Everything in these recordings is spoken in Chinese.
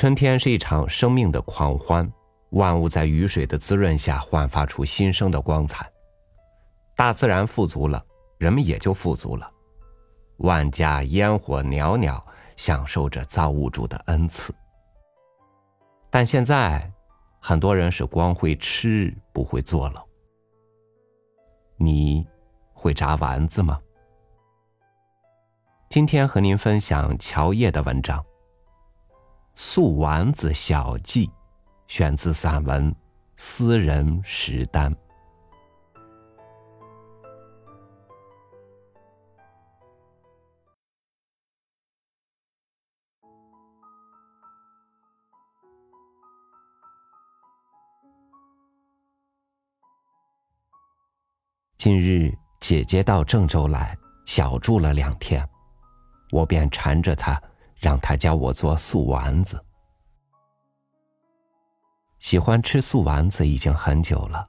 春天是一场生命的狂欢，万物在雨水的滋润下焕发出新生的光彩。大自然富足了，人们也就富足了。万家烟火袅袅，享受着造物主的恩赐。但现在，很多人是光会吃，不会做了。你会炸丸子吗？今天和您分享乔叶的文章《素丸子小记》，选自散文《私人食单》。近日，姐姐到郑州来小住了两天，我便缠着她，让他教我做素丸子。喜欢吃素丸子已经很久了，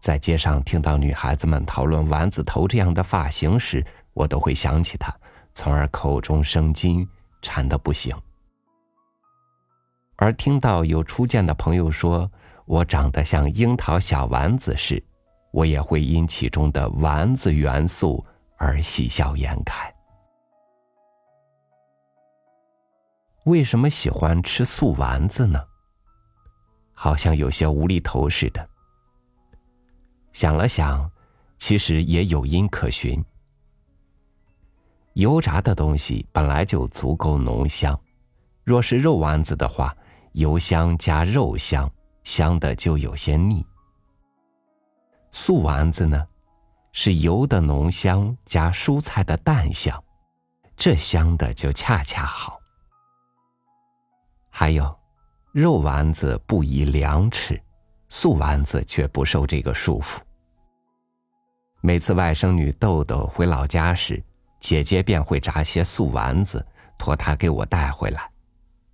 在街上听到女孩子们讨论丸子头这样的发型时，我都会想起她，从而口中生津，馋得不行。而听到有初见的朋友说我长得像樱桃小丸子时，我也会因其中的丸子元素而喜笑颜开。为什么喜欢吃素丸子呢？好像有些无厘头似的。想了想，其实也有因可循。油炸的东西本来就足够浓香，若是肉丸子的话，油香加肉香，香的就有些腻。素丸子呢，是油的浓香加蔬菜的淡香，这香的就恰恰好。还有，肉丸子不宜凉吃，素丸子却不受这个束缚。每次外甥女豆豆回老家时，姐姐便会炸些素丸子，托她给我带回来。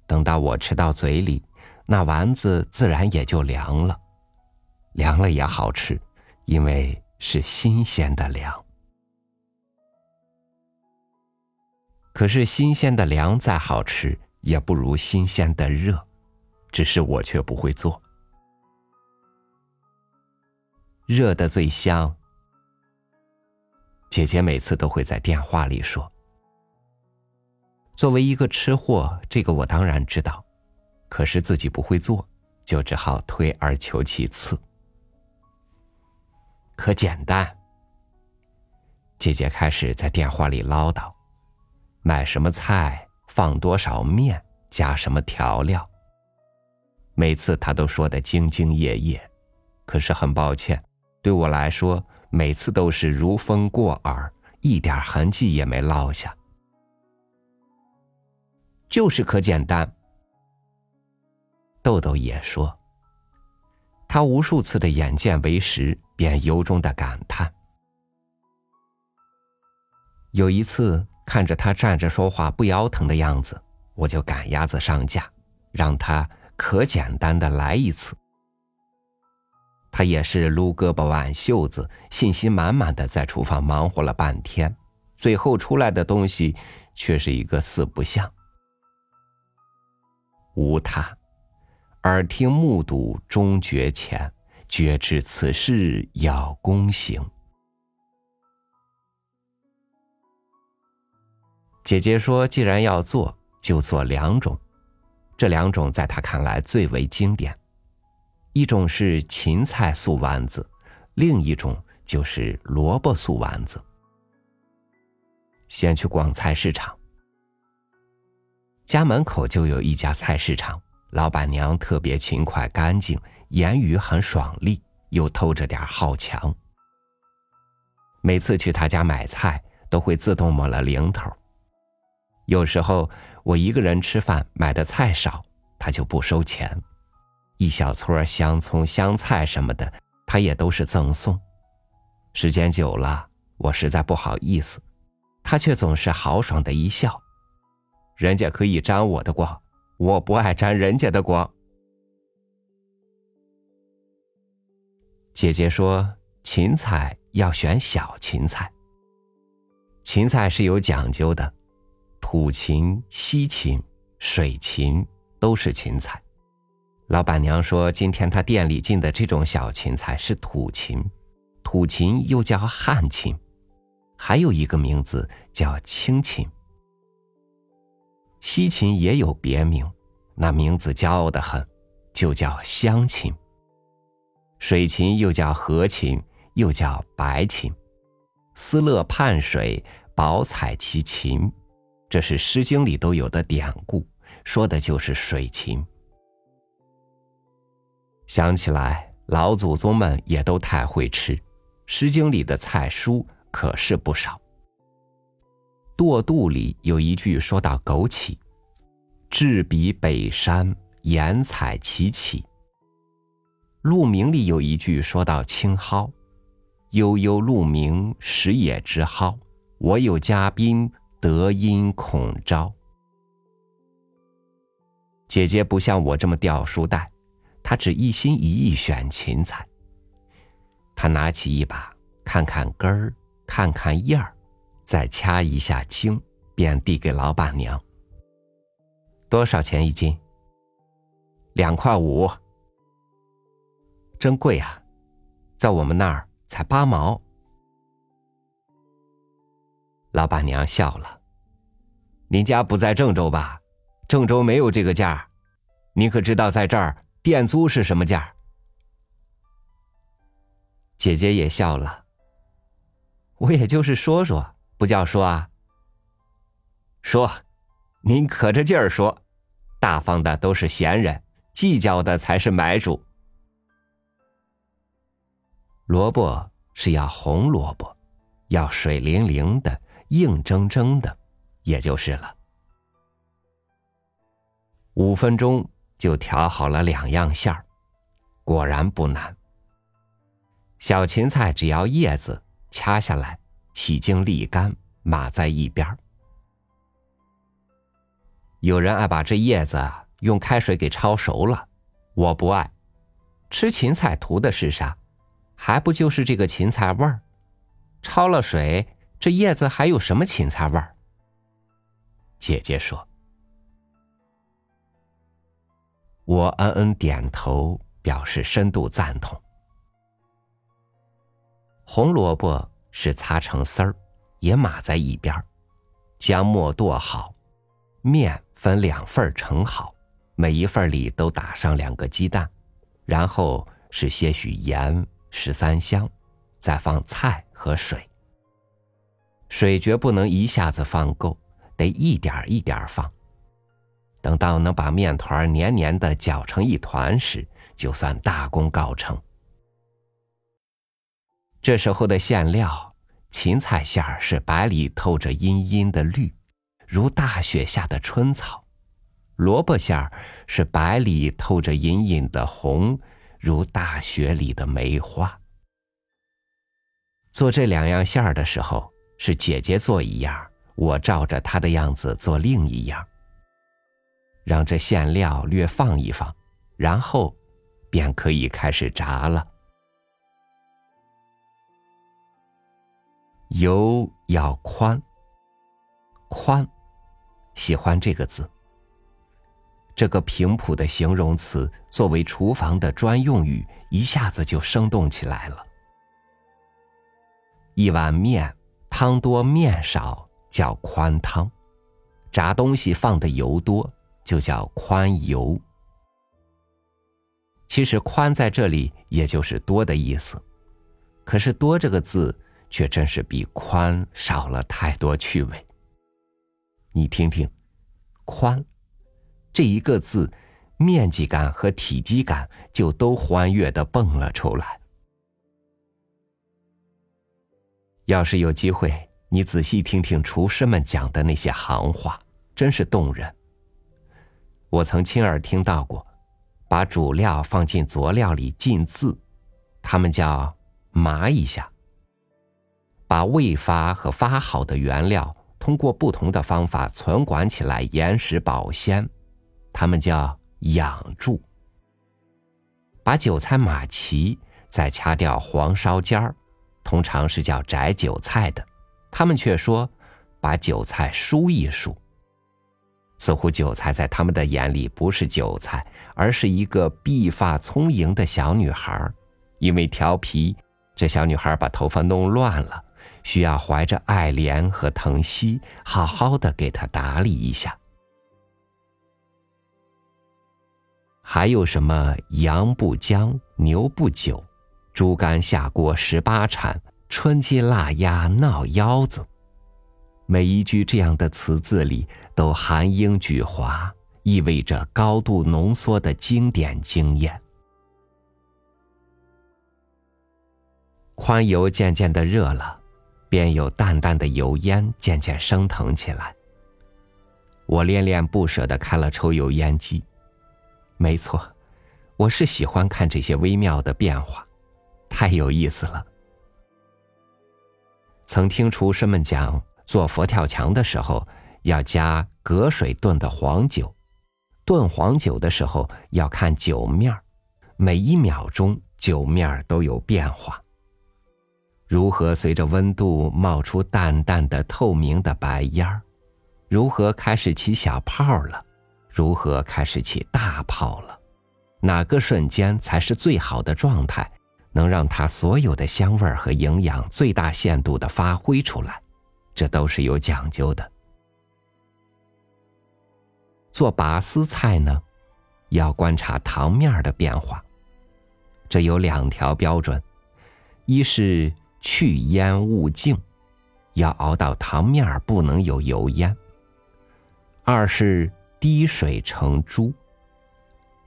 等到我吃到嘴里，那丸子自然也就凉了，凉了也好吃。因为是新鲜的粮，可是新鲜的粮再好吃，也不如新鲜的热，只是我却不会做。热的最香，姐姐每次都会在电话里说。作为一个吃货，这个我当然知道，可是自己不会做，就只好退而求其次。可简单。姐姐开始在电话里唠叨，买什么菜，放多少面，加什么调料。每次他都说的兢兢业业，可是很抱歉，对我来说，每次都是如风过耳，一点痕迹也没落下。就是可简单。豆豆也说。他无数次的眼见为实，便由衷的感叹。有一次看着他站着说话不腰疼的样子，我就赶鸭子上架，让他可简单的来一次。他也是撸胳膊挽袖子，信心满满的在厨房忙活了半天，最后出来的东西却是一个四不像。无他。耳听目睹终觉浅，觉知此事要躬行。姐姐说：“既然要做，就做两种。这两种在她看来最为经典，一种是芹菜素丸子，另一种就是萝卜素丸子。先去逛菜市场，家门口就有一家菜市场。”老板娘特别勤快干净，言语很爽利，又透着点好强。每次去他家买菜，都会自动抹了零头。有时候我一个人吃饭，买的菜少，他就不收钱。一小撮香葱、香菜什么的，他也都是赠送。时间久了，我实在不好意思，他却总是豪爽的一笑：“人家可以沾我的光。”我不爱沾人家的光。姐姐说，芹菜要选小芹菜。芹菜是有讲究的，土芹、西芹、水芹、都是芹菜。老板娘说，今天她店里进的这种小芹菜是土芹，土芹又叫旱芹，还有一个名字叫青芹。西芹也有别名，那名字骄傲的很，就叫香芹。水芹又叫河芹，又叫白芹。思乐泮水，宝采其芹，这是《诗经》里都有的典故，说的就是水芹。想起来，老祖宗们也都太会吃，《诗经》里的菜蔬可是不少。《堕肚》里有一句说到枸杞：“至彼北山，言采其杞。”《鹿鸣》里有一句说到青蒿。悠悠鹿鸣，食野之蒿。我有嘉宾，得因恐招。姐姐不像我这么掉书袋，她只一心一意选芹菜。她拿起一把，看看根儿，看看叶儿，再掐一下茎，便递给老板娘。多少钱一斤？两块五。真贵啊，在我们那儿。才八毛，老板娘笑了。您家不在郑州吧？郑州没有这个价您可知道在这儿店租是什么价？姐姐也笑了。我也就是说说，不叫说啊。说，您可着劲儿说，大方的都是闲人，计较的才是买主。萝卜是要红萝卜，要水灵灵的、硬铮铮的，也就是了。五分钟就调好了两样馅儿，果然不难。小芹菜只要叶子掐下来，洗净沥干，码在一边有人爱把这叶子用开水给焯熟了，我不爱。吃芹菜图的是啥？还不就是这个芹菜味儿，焯了水，这叶子还有什么芹菜味儿？姐姐说。我嗯嗯点头，表示深度赞同。红萝卜是擦成丝儿，也码在一边将末剁好，面分两份盛好，每一份里都打上两个鸡蛋，然后是些许盐。十三香，再放菜和水。水绝不能一下子放够，得一点一点放。等到能把面团黏黏的搅成一团时，就算大功告成。这时候的馅料，芹菜馅儿是白里透着阴阴的绿，如大雪下的春草；萝卜馅儿是白里透着隐隐的红。如大雪里的梅花。做这两样馅儿的时候，是姐姐做一样，我照着她的样子做另一样。让这馅料略放一放，然后便可以开始炸了。油要宽，宽，喜欢这个字。这个平铺的形容词，作为厨房的专用语，一下子就生动起来了。一碗面，汤多面少叫宽汤；炸东西放的油多，就叫宽油。其实“宽”在这里也就是多的意思，可是“多”这个字却真是比“宽”少了太多趣味。你听听，“宽”。这一个字，面积感和体积感就都欢悦的蹦了出来。要是有机会，你仔细听听厨师们讲的那些行话，真是动人。我曾亲耳听到过，把主料放进佐料里浸渍，他们叫麻一下；把未发和发好的原料通过不同的方法存管起来，延时保鲜。他们叫养住，把韭菜码齐，再掐掉黄梢尖儿，通常是叫摘韭菜的。他们却说把韭菜梳一梳。似乎韭菜在他们的眼里不是韭菜，而是一个碧发聪颖的小女孩。因为调皮，这小女孩把头发弄乱了，需要怀着爱怜和疼惜，好好的给她打理一下。还有什么羊不姜，牛不久，猪肝下锅十八铲，春鸡腊鸭闹腰子。每一句这样的词字里都含英举华，意味着高度浓缩的经典经验。宽油渐渐的热了，便有淡淡的油烟渐渐升腾起来。我恋恋不舍的开了抽油烟机。没错，我是喜欢看这些微妙的变化，太有意思了。曾听厨师们讲。做佛跳墙的时候，要加隔水炖的黄酒。炖黄酒的时候要看酒面儿每一秒钟酒面儿都有变化。如何随着温度冒出淡淡的透明的白烟儿？如何开始起小泡了？如何开始起大泡了？哪个瞬间才是最好的状态，能让它所有的香味和营养最大限度的发挥出来？这都是有讲究的。做拔丝菜呢，要观察糖面的变化。这有两条标准：一是去烟勿净，要熬到糖面不能有油烟；二是滴水成珠，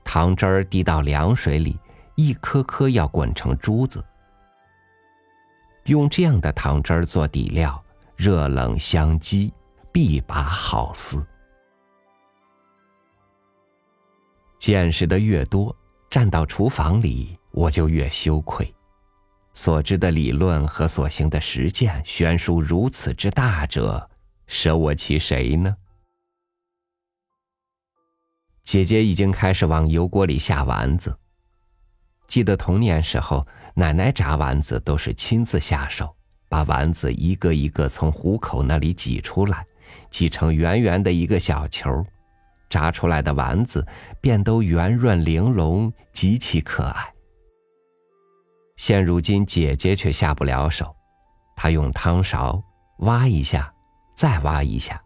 糖汁儿滴到凉水里，一颗颗要滚成珠子。用这样的糖汁儿做底料。热冷相激，必把好丝。见识的越多，站到厨房里，我就越羞愧。所知的理论和所行的实践悬殊如此之大者，舍我其谁呢？姐姐已经开始往油锅里下丸子。记得童年时候，奶奶炸丸子都是亲自下手。把丸子一个一个从虎口那里挤出来，挤成圆圆的一个小球，炸出来的丸子便都圆润玲珑，极其可爱。现如今姐姐却下不了手，她用汤勺挖一下，再挖一下，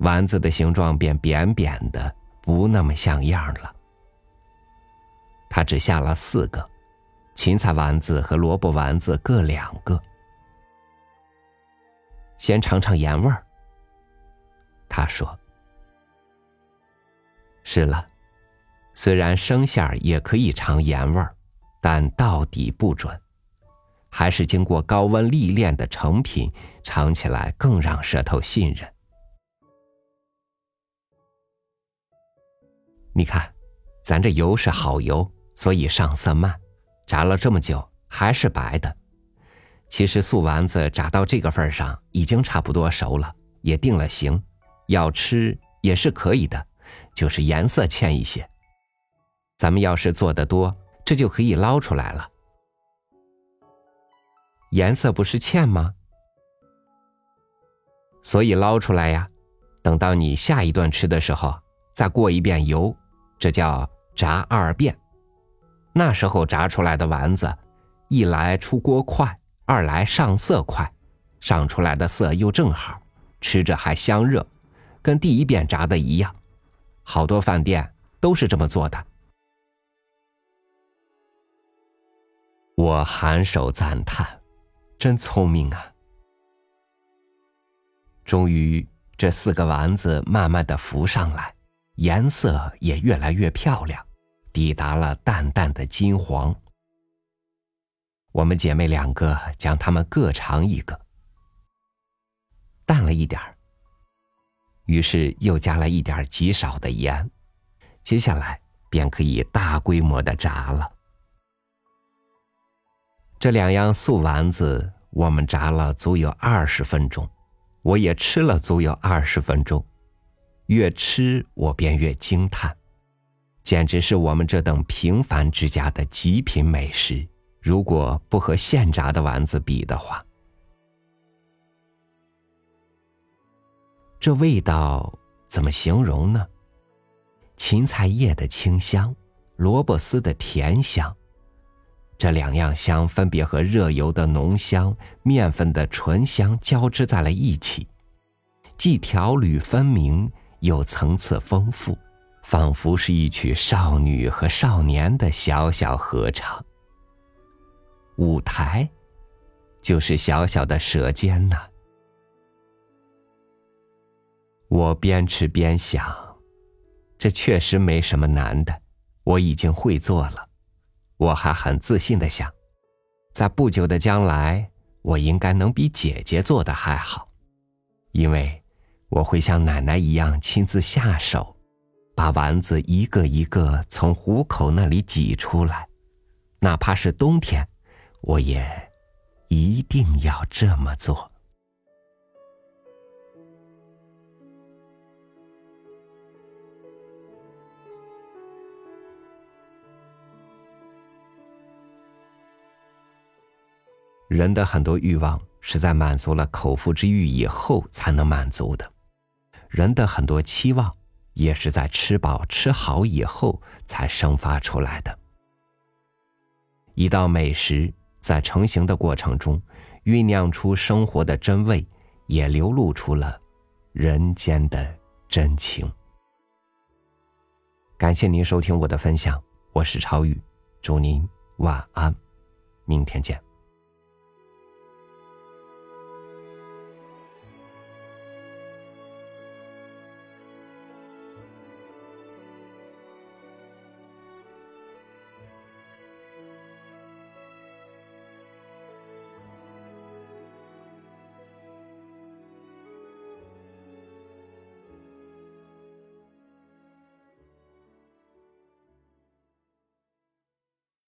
丸子的形状便扁扁的，不那么像样了。他只下了四个，芹菜丸子和萝卜丸子各两个。先尝尝盐味儿。他说：“是了，虽然生馅儿也可以尝盐味儿，但到底不准，还是经过高温历练的成品，尝起来更让舌头信任。你看，咱这油是好油，所以上色慢，炸了这么久还是白的。”其实素丸子炸到这个份上，已经差不多熟了，也定了型，要吃也是可以的，就是颜色欠一些。咱们要是做的多，这就可以捞出来了。颜色不是欠吗？所以捞出来呀，等到你下一顿吃的时候，再过一遍油，这叫炸二遍。那时候炸出来的丸子，一来出锅快。二来上色快，上出来的色又正好，吃着还香热，跟第一遍炸的一样。好多饭店都是这么做的。我含首赞叹，真聪明啊！终于，这四个丸子慢慢的浮上来，颜色也越来越漂亮，抵达了淡淡的金黄。我们姐妹两个将它们各尝一个，淡了一点儿。于是又加了一点极少的盐，接下来便可以大规模的炸了。这两样素丸子，我们炸了足有二十分钟，我也吃了足有二十分钟，越吃我便越惊叹，简直是我们这等平凡之家的极品美食。如果不和现炸的丸子比的话，这味道怎么形容呢？芹菜叶的清香，萝卜丝的甜香，这两样香分别和热油的浓香、面粉的醇香交织在了一起，既条缕分明，又层次丰富，仿佛是一曲少女和少年的小小合唱。舞台，就是小小的舌尖呐。我边吃边想。这确实没什么难的，我已经会做了。我还很自信的想，在不久的将来，我应该能比姐姐做的还好，因为我会像奶奶一样亲自下手，把丸子一个一个从虎口那里挤出来，哪怕是冬天，我也一定要这么做。人的很多欲望是在满足了口腹之欲以后才能满足的，人的很多期望也是在吃饱吃好以后才生发出来的。一道美食在成型的过程中，酝酿出生活的真味，也流露出了人间的真情。感谢您收听我的分享，我是超宇，祝您晚安，明天见。